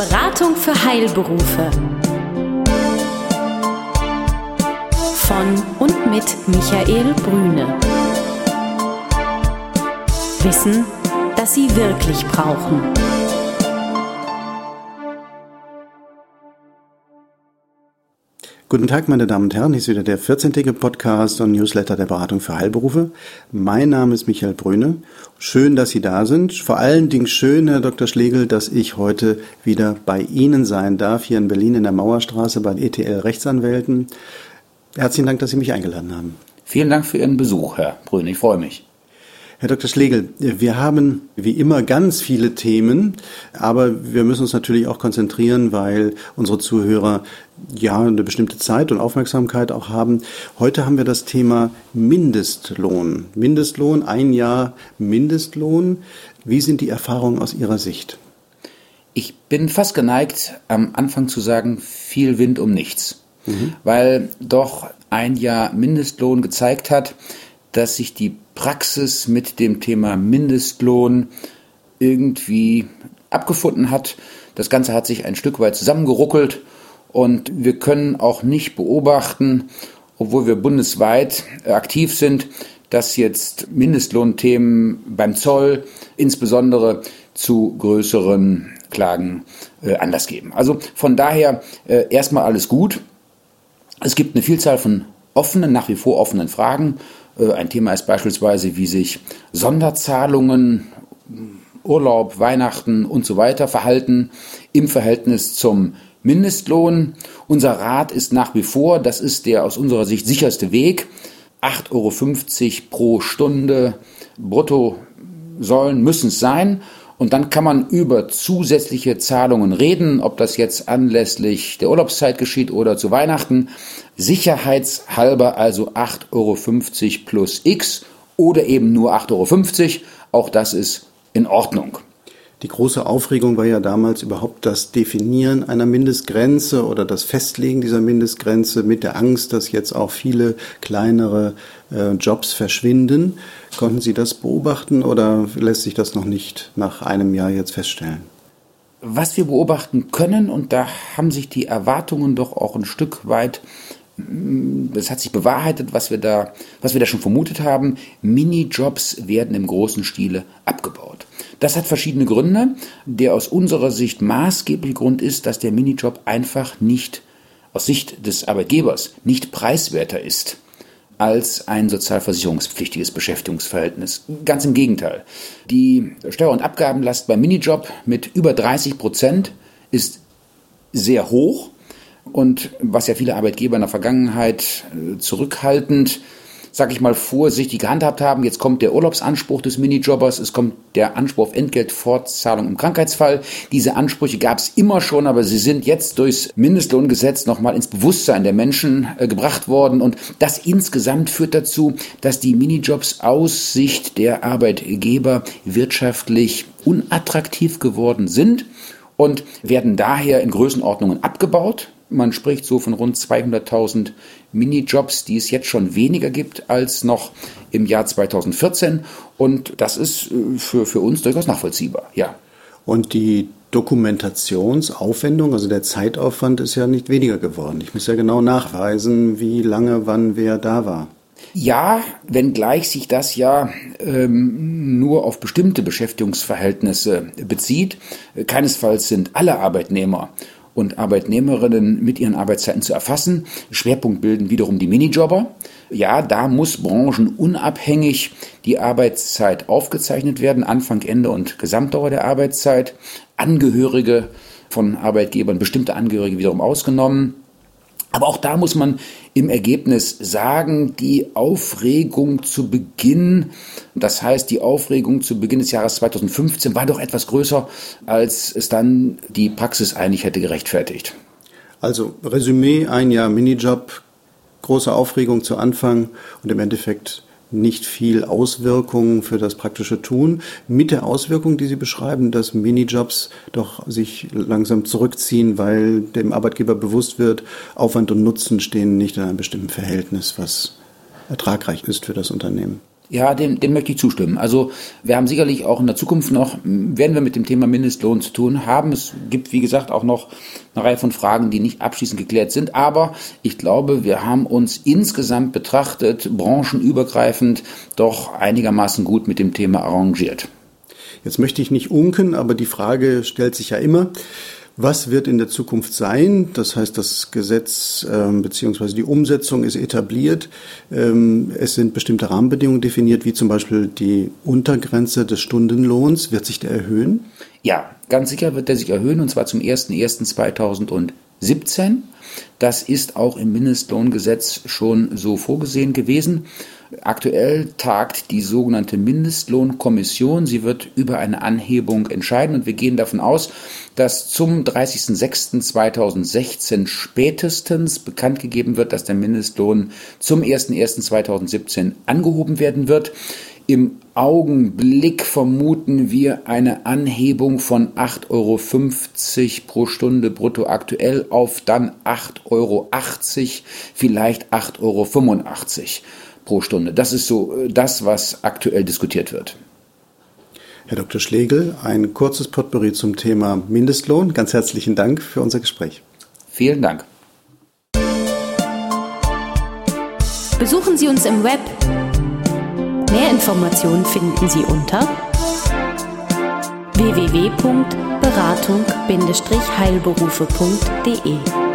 Beratung für Heilberufe. Von und mit Michael Brüne. Wissen, das Sie wirklich brauchen. Guten Tag, meine Damen und Herren. Hier ist wieder der 14. Podcast und Newsletter der Beratung für Heilberufe. Mein Name ist Michael Brüne. Schön, dass Sie da sind. Vor allen Dingen schön, Herr Dr. Schlegel, dass ich heute wieder bei Ihnen sein darf, hier in Berlin in der Mauerstraße bei ETL Rechtsanwälten. Herzlichen Dank, dass Sie mich eingeladen haben. Vielen Dank für Ihren Besuch, Herr Brüne. Ich freue mich. Herr Dr. Schlegel, wir haben wie immer ganz viele Themen, aber wir müssen uns natürlich auch konzentrieren, weil unsere Zuhörer ja eine bestimmte Zeit und Aufmerksamkeit auch haben. Heute haben wir das Thema Mindestlohn. Mindestlohn, ein Jahr Mindestlohn. Wie sind die Erfahrungen aus Ihrer Sicht? Ich bin fast geneigt, am Anfang zu sagen, viel Wind um nichts. Mhm. Weil doch ein Jahr Mindestlohn gezeigt hat, dass sich die Praxis mit dem Thema Mindestlohn irgendwie abgefunden hat. Das Ganze hat sich ein Stück weit zusammengeruckelt und wir können auch nicht beobachten, obwohl wir bundesweit aktiv sind, dass jetzt Mindestlohnthemen beim Zoll insbesondere zu größeren Klagen äh, Anlass geben. Also von daher äh, erstmal alles gut. Es gibt eine Vielzahl von offenen, nach wie vor offenen Fragen. Äh, ein Thema ist beispielsweise, wie sich Sonderzahlungen, Urlaub, Weihnachten und so weiter verhalten im Verhältnis zum Mindestlohn. Unser Rat ist nach wie vor, das ist der aus unserer Sicht sicherste Weg, 8,50 Euro pro Stunde brutto sollen, müssen es sein. Und dann kann man über zusätzliche Zahlungen reden, ob das jetzt anlässlich der Urlaubszeit geschieht oder zu Weihnachten. Sicherheitshalber also 8,50 Euro plus X oder eben nur 8,50 Euro. Auch das ist in Ordnung. Die große Aufregung war ja damals überhaupt das Definieren einer Mindestgrenze oder das Festlegen dieser Mindestgrenze mit der Angst, dass jetzt auch viele kleinere äh, Jobs verschwinden. Konnten Sie das beobachten oder lässt sich das noch nicht nach einem Jahr jetzt feststellen? Was wir beobachten können, und da haben sich die Erwartungen doch auch ein Stück weit es hat sich bewahrheitet, was wir da, was wir da schon vermutet haben. Minijobs werden im großen Stile abgebaut. Das hat verschiedene Gründe. Der aus unserer Sicht maßgebliche Grund ist, dass der Minijob einfach nicht aus Sicht des Arbeitgebers nicht preiswerter ist als ein sozialversicherungspflichtiges Beschäftigungsverhältnis. Ganz im Gegenteil. Die Steuer- und Abgabenlast beim Minijob mit über 30 Prozent ist sehr hoch und was ja viele Arbeitgeber in der Vergangenheit äh, zurückhaltend, sag ich mal, vorsichtig gehandhabt haben. Jetzt kommt der Urlaubsanspruch des Minijobbers, es kommt der Anspruch auf Entgeltfortzahlung im Krankheitsfall. Diese Ansprüche gab es immer schon, aber sie sind jetzt durchs Mindestlohngesetz nochmal ins Bewusstsein der Menschen äh, gebracht worden. Und das insgesamt führt dazu, dass die Minijobs aus Sicht der Arbeitgeber wirtschaftlich unattraktiv geworden sind und werden daher in Größenordnungen abgebaut. Man spricht so von rund 200.000 Minijobs, die es jetzt schon weniger gibt als noch im Jahr 2014. Und das ist äh, für, für uns durchaus nachvollziehbar, ja. Und die Dokumentationsaufwendung, also der Zeitaufwand ist ja nicht weniger geworden. Ich muss ja genau nachweisen, wie lange, wann, wer da war. Ja, wenngleich sich das ja ähm, nur auf bestimmte Beschäftigungsverhältnisse bezieht. Keinesfalls sind alle Arbeitnehmer und Arbeitnehmerinnen mit ihren Arbeitszeiten zu erfassen. Schwerpunkt bilden wiederum die Minijobber. Ja, da muss branchenunabhängig die Arbeitszeit aufgezeichnet werden, Anfang, Ende und Gesamtdauer der Arbeitszeit. Angehörige von Arbeitgebern, bestimmte Angehörige wiederum ausgenommen. Aber auch da muss man im Ergebnis sagen, die Aufregung zu Beginn, das heißt die Aufregung zu Beginn des Jahres 2015 war doch etwas größer, als es dann die Praxis eigentlich hätte gerechtfertigt. Also Resümee, ein Jahr Minijob, große Aufregung zu Anfang und im Endeffekt nicht viel Auswirkungen für das praktische Tun, mit der Auswirkung, die Sie beschreiben, dass Minijobs doch sich langsam zurückziehen, weil dem Arbeitgeber bewusst wird, Aufwand und Nutzen stehen nicht in einem bestimmten Verhältnis, was ertragreich ist für das Unternehmen. Ja, dem, dem möchte ich zustimmen. Also wir haben sicherlich auch in der Zukunft noch, werden wir mit dem Thema Mindestlohn zu tun haben. Es gibt, wie gesagt, auch noch eine Reihe von Fragen, die nicht abschließend geklärt sind. Aber ich glaube, wir haben uns insgesamt betrachtet, branchenübergreifend, doch einigermaßen gut mit dem Thema arrangiert. Jetzt möchte ich nicht unken, aber die Frage stellt sich ja immer. Was wird in der Zukunft sein? Das heißt, das Gesetz ähm, bzw. die Umsetzung ist etabliert. Ähm, es sind bestimmte Rahmenbedingungen definiert, wie zum Beispiel die Untergrenze des Stundenlohns. Wird sich der erhöhen? Ja, ganz sicher wird der sich erhöhen und zwar zum 01.01.2017. Das ist auch im Mindestlohngesetz schon so vorgesehen gewesen. Aktuell tagt die sogenannte Mindestlohnkommission. Sie wird über eine Anhebung entscheiden und wir gehen davon aus, dass zum 30.06.2016 spätestens bekannt gegeben wird, dass der Mindestlohn zum 01.01.2017 angehoben werden wird. Im Augenblick vermuten wir eine Anhebung von 8,50 Euro pro Stunde brutto aktuell auf dann 8,80 Euro, vielleicht 8,85 Euro pro Stunde. Das ist so äh, das, was aktuell diskutiert wird. Herr Dr. Schlegel, ein kurzes Potpourri zum Thema Mindestlohn. Ganz herzlichen Dank für unser Gespräch. Vielen Dank. Besuchen Sie uns im Web. Mehr Informationen finden Sie unter www.beratung-heilberufe.de